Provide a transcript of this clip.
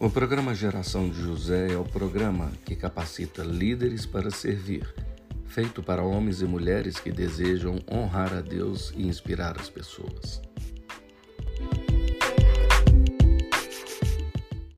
O programa Geração de José é o programa que capacita líderes para servir, feito para homens e mulheres que desejam honrar a Deus e inspirar as pessoas.